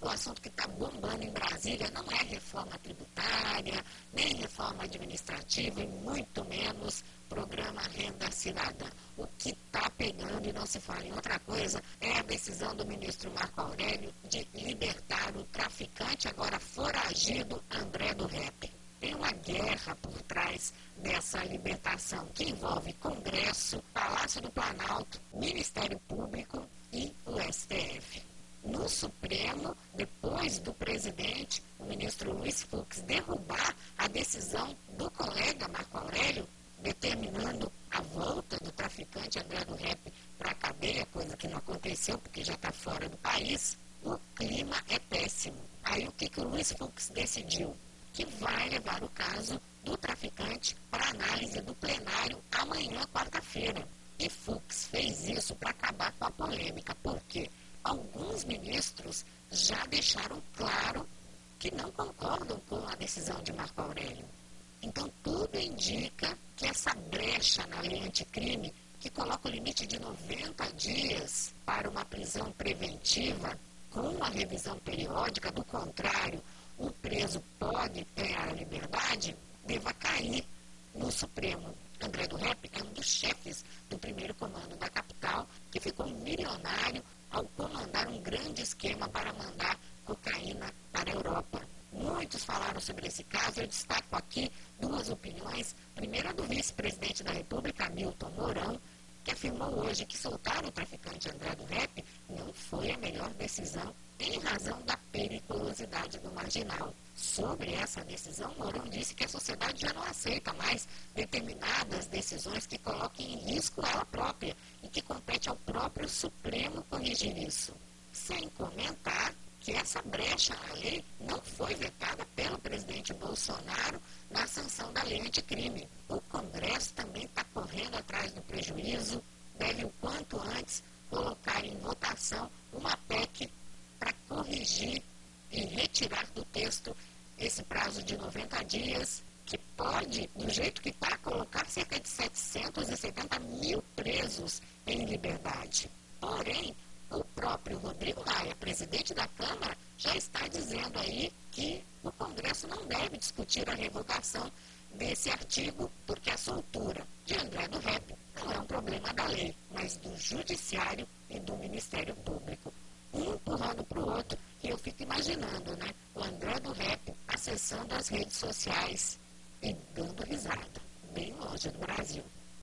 o assunto que está bombando em Brasília não é reforma tributária, nem reforma administrativa e muito menos programa Renda Cidadã. O que está pegando e não se fala em outra coisa é a decisão do ministro Marco Aurélio de libertar o traficante agora foragido André do Rep. Tem uma guerra por trás dessa libertação que envolve Congresso, Palácio do Planalto, Ministério Público e o STF. No Supremo, depois do presidente, o ministro Luiz Fux, derrubar a decisão do colega Marco Aurélio, determinando a volta do traficante André do Rep para a cadeia, coisa que não aconteceu porque já está fora do país, o clima é péssimo. Aí o que, que o Luiz Fux decidiu? Que vai levar o caso do traficante para análise do plenário amanhã, quarta-feira. E Fux fez isso para acabar com a polêmica, porque alguns ministros já deixaram claro que não concordam com a decisão de Marco Aurélio. Então, tudo indica que essa brecha na lei anticrime, que coloca o limite de 90 dias para uma prisão preventiva, com a revisão periódica, do contrário, o preso pode ter a liberdade, deva cair no Supremo. André do Rep é um dos chefes do primeiro comando da capital, que ficou milionário ao comandar um grande esquema para mandar cocaína para a Europa. Muitos falaram sobre esse caso, eu destaco aqui duas opiniões. Primeira do vice-presidente da República, Milton Mourão, que afirmou hoje que soltar o traficante André do Rep não foi a melhor decisão em razão da periculosidade do marginal. Sobre essa decisão, Mourão disse que a sociedade já não aceita mais determinadas decisões que coloquem em risco ela própria e que compete ao próprio Supremo corrigir isso. Sem comentar que essa brecha na lei não foi vetada pelo presidente Bolsonaro na sanção da lei anticrime. O Congresso também está correndo atrás do prejuízo, deve o quanto antes colocar em votação uma PEC para corrigir retirar do texto esse prazo de 90 dias, que pode, do jeito que está, colocar cerca de 770 mil presos em liberdade. Porém, o próprio Rodrigo Maia, presidente da Câmara, já está dizendo aí que o Congresso não deve discutir a revogação desse artigo, porque a soltura de André do Rep não é um problema da lei, mas do Judiciário e do Ministério Público. Um empurrando para o outro, e eu fico imaginando, né? O André do Rep acessando as redes sociais e dando risada, bem longe do Brasil.